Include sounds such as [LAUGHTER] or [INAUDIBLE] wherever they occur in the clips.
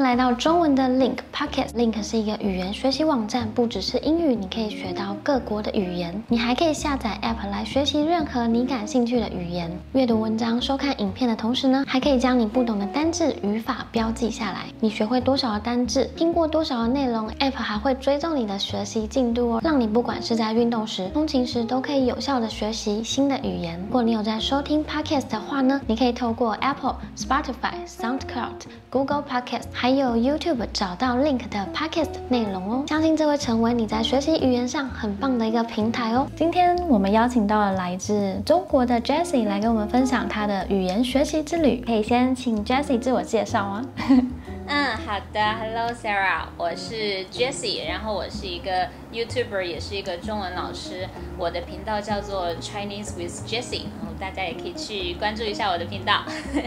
来到中文的 Link Pocket。Link 是一个语言学习网站，不只是英语，你可以学到各国的语言。你还可以下载 App 来学习任何你感兴趣的语言。阅读文章、收看影片的同时呢，还可以将你不懂的单字、语法标记下来。你学会多少的单字，听过多少的内容，App 还会追踪你的学习进度哦，让你不管是在运动时、通勤时，都可以有效的学习新的语言。如果你有在收听 Pocket 的话呢，你可以透过 Apple、Spotify、SoundCloud、Google Pocket 还有 YouTube 找到 Link 的 Podcast 内容哦。相信这会成为你在学习语言上很棒的一个平台哦。今天我们邀请到了来自中国的 Jessie 来跟我们分享她的语言学习之旅。可以先请 Jessie 自我介绍吗？[LAUGHS] 嗯，好的，Hello Sarah，我是 Jessie，然后我是一个 YouTuber，也是一个中文老师。我的频道叫做 Chinese with Jessie，然后大家也可以去关注一下我的频道。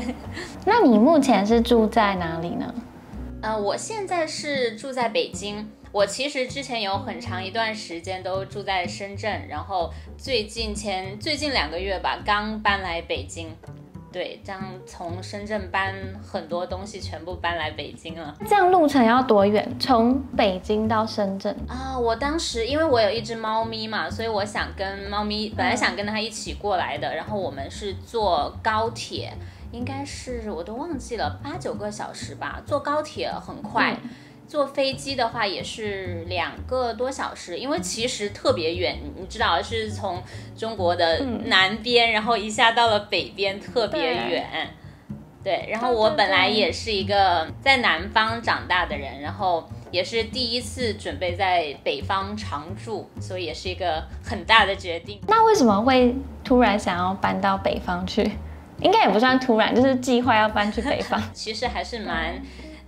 [LAUGHS] 那你目前是住在哪里呢？呃，我现在是住在北京。我其实之前有很长一段时间都住在深圳，然后最近前最近两个月吧，刚搬来北京。对，这样从深圳搬很多东西，全部搬来北京了。这样路程要多远？从北京到深圳啊？我当时因为我有一只猫咪嘛，所以我想跟猫咪，本来想跟它一起过来的。然后我们是坐高铁，应该是我都忘记了，八九个小时吧。坐高铁很快。坐飞机的话也是两个多小时，因为其实特别远，你知道是从中国的南边，然后一下到了北边，特别远。对，然后我本来也是一个在南方长大的人，然后也是第一次准备在北方常住，所以也是一个很大的决定。那为什么会突然想要搬到北方去？应该也不算突然，就是计划要搬去北方。[LAUGHS] 其实还是蛮。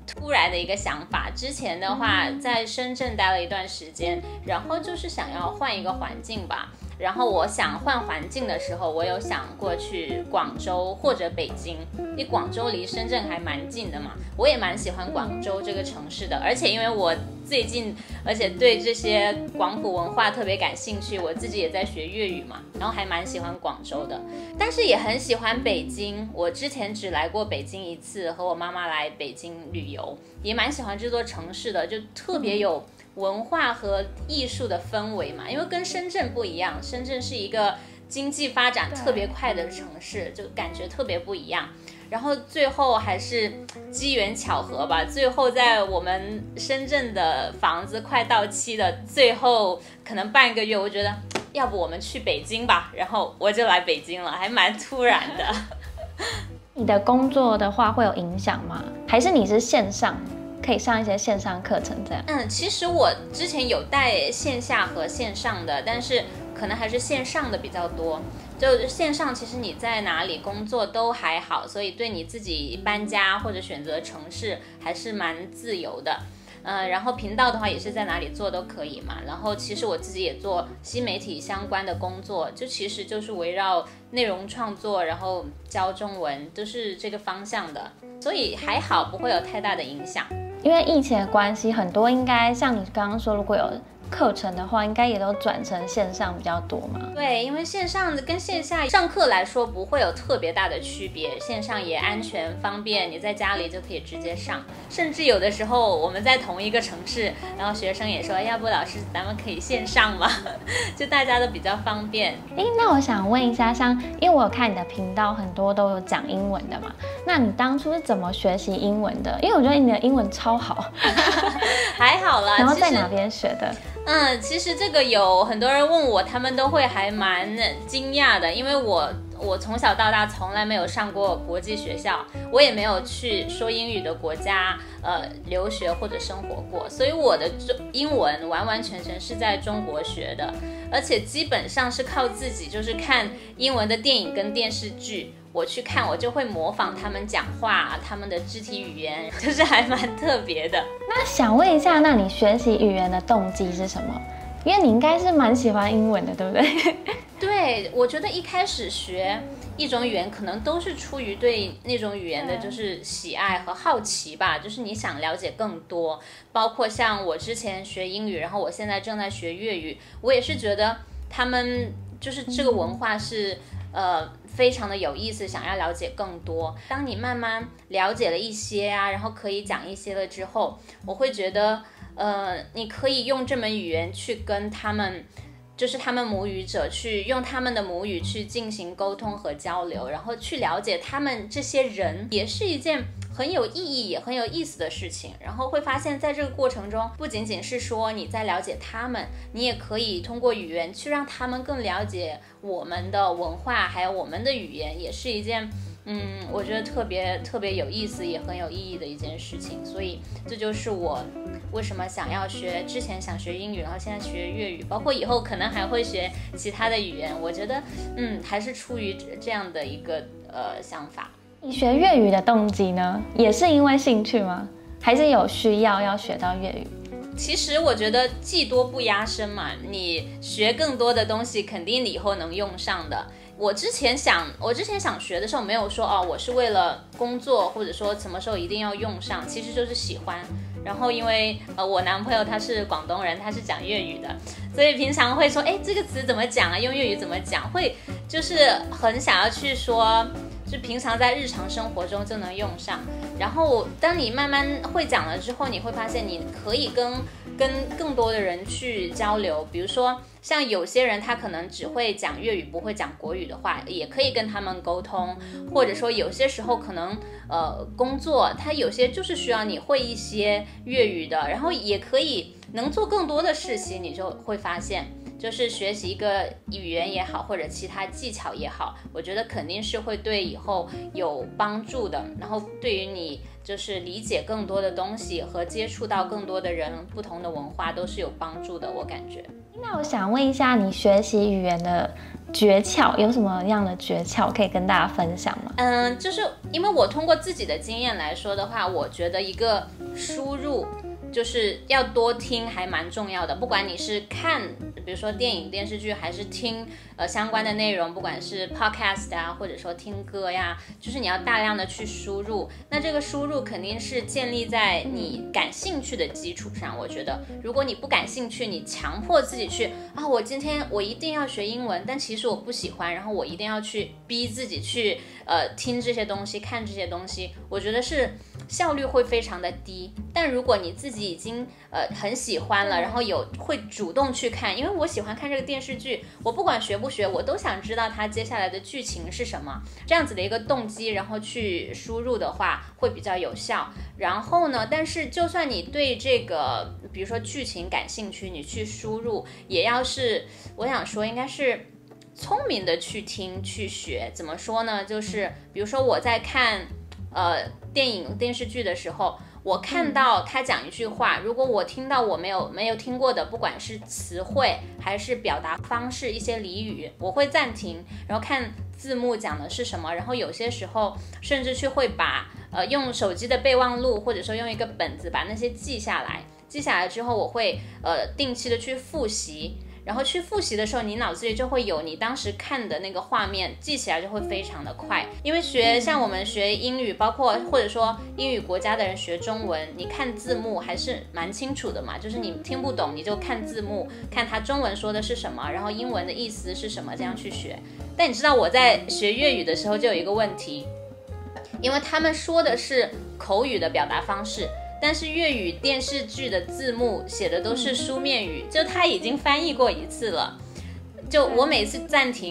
突然的一个想法，之前的话在深圳待了一段时间，然后就是想要换一个环境吧。然后我想换环境的时候，我有想过去广州或者北京，因为广州离深圳还蛮近的嘛。我也蛮喜欢广州这个城市的，而且因为我最近，而且对这些广府文化特别感兴趣，我自己也在学粤语嘛，然后还蛮喜欢广州的，但是也很喜欢北京。我之前只来过北京一次，和我妈妈来北京旅游，也蛮喜欢这座城市的，就特别有。文化和艺术的氛围嘛，因为跟深圳不一样，深圳是一个经济发展特别快的城市，就感觉特别不一样。然后最后还是机缘巧合吧，最后在我们深圳的房子快到期的最后可能半个月，我觉得要不我们去北京吧，然后我就来北京了，还蛮突然的。[LAUGHS] 你的工作的话会有影响吗？还是你是线上？可以上一些线上课程，这样。嗯，其实我之前有带线下和线上的，但是可能还是线上的比较多。就线上，其实你在哪里工作都还好，所以对你自己搬家或者选择城市还是蛮自由的。嗯，然后频道的话也是在哪里做都可以嘛。然后其实我自己也做新媒体相关的工作，就其实就是围绕内容创作，然后教中文，都是这个方向的，所以还好不会有太大的影响。因为疫情的关系，很多应该像你刚刚说，如果有。课程的话，应该也都转成线上比较多嘛？对，因为线上的跟线下上课来说不会有特别大的区别，线上也安全方便，你在家里就可以直接上。甚至有的时候我们在同一个城市，然后学生也说，要不老师咱们可以线上嘛？[LAUGHS] 就大家都比较方便。哎，那我想问一下，像因为我有看你的频道，很多都有讲英文的嘛，那你当初是怎么学习英文的？因为我觉得你的英文超好，[LAUGHS] 还好啦。[LAUGHS] 然后在哪边学的？嗯，其实这个有很多人问我，他们都会还蛮惊讶的，因为我我从小到大从来没有上过国际学校，我也没有去说英语的国家呃留学或者生活过，所以我的中英文完完全全是在中国学的，而且基本上是靠自己，就是看英文的电影跟电视剧。我去看，我就会模仿他们讲话，他们的肢体语言 [LAUGHS] 就是还蛮特别的。那想问一下，那你学习语言的动机是什么？因为你应该是蛮喜欢英文的，对不对？[LAUGHS] 对，我觉得一开始学一种语言，可能都是出于对那种语言的就是喜爱和好奇吧，就是你想了解更多。包括像我之前学英语，然后我现在正在学粤语，我也是觉得他们就是这个文化是。呃，非常的有意思，想要了解更多。当你慢慢了解了一些啊，然后可以讲一些了之后，我会觉得，呃，你可以用这门语言去跟他们，就是他们母语者去用他们的母语去进行沟通和交流，然后去了解他们这些人，也是一件。很有意义也很有意思的事情，然后会发现，在这个过程中，不仅仅是说你在了解他们，你也可以通过语言去让他们更了解我们的文化，还有我们的语言，也是一件，嗯，我觉得特别特别有意思，也很有意义的一件事情。所以这就是我为什么想要学，之前想学英语，然后现在学粤语，包括以后可能还会学其他的语言。我觉得，嗯，还是出于这样的一个呃想法。你学粤语的动机呢，也是因为兴趣吗？还是有需要要学到粤语？其实我觉得技多不压身嘛，你学更多的东西，肯定你以后能用上的。我之前想，我之前想学的时候，没有说哦，我是为了工作，或者说什么时候一定要用上，其实就是喜欢。然后因为呃，我男朋友他是广东人，他是讲粤语的，所以平常会说，哎，这个词怎么讲啊？用粤语怎么讲？会就是很想要去说。就平常在日常生活中就能用上，然后当你慢慢会讲了之后，你会发现你可以跟跟更多的人去交流。比如说像有些人他可能只会讲粤语，不会讲国语的话，也可以跟他们沟通。或者说有些时候可能呃工作他有些就是需要你会一些粤语的，然后也可以能做更多的事情，你就会发现。就是学习一个语言也好，或者其他技巧也好，我觉得肯定是会对以后有帮助的。然后对于你就是理解更多的东西和接触到更多的人、不同的文化都是有帮助的。我感觉。那我想问一下，你学习语言的诀窍有什么样的诀窍可以跟大家分享吗？嗯，就是因为我通过自己的经验来说的话，我觉得一个输入。就是要多听，还蛮重要的。不管你是看，比如说电影、电视剧，还是听呃相关的内容，不管是 podcast 啊，或者说听歌呀，就是你要大量的去输入。那这个输入肯定是建立在你感兴趣的基础上。我觉得，如果你不感兴趣，你强迫自己去啊，我今天我一定要学英文，但其实我不喜欢，然后我一定要去逼自己去呃听这些东西，看这些东西，我觉得是效率会非常的低。但如果你自己已经呃很喜欢了，然后有会主动去看，因为我喜欢看这个电视剧，我不管学不学，我都想知道它接下来的剧情是什么，这样子的一个动机，然后去输入的话会比较有效。然后呢，但是就算你对这个比如说剧情感兴趣，你去输入也要是我想说应该是聪明的去听去学。怎么说呢？就是比如说我在看呃电影电视剧的时候。我看到他讲一句话，如果我听到我没有没有听过的，不管是词汇还是表达方式，一些俚语，我会暂停，然后看字幕讲的是什么，然后有些时候甚至去会把呃用手机的备忘录，或者说用一个本子把那些记下来，记下来之后，我会呃定期的去复习。然后去复习的时候，你脑子里就会有你当时看的那个画面，记起来就会非常的快。因为学像我们学英语，包括或者说英语国家的人学中文，你看字幕还是蛮清楚的嘛。就是你听不懂，你就看字幕，看他中文说的是什么，然后英文的意思是什么，这样去学。但你知道我在学粤语的时候就有一个问题，因为他们说的是口语的表达方式。但是粤语电视剧的字幕写的都是书面语，就他已经翻译过一次了，就我每次暂停。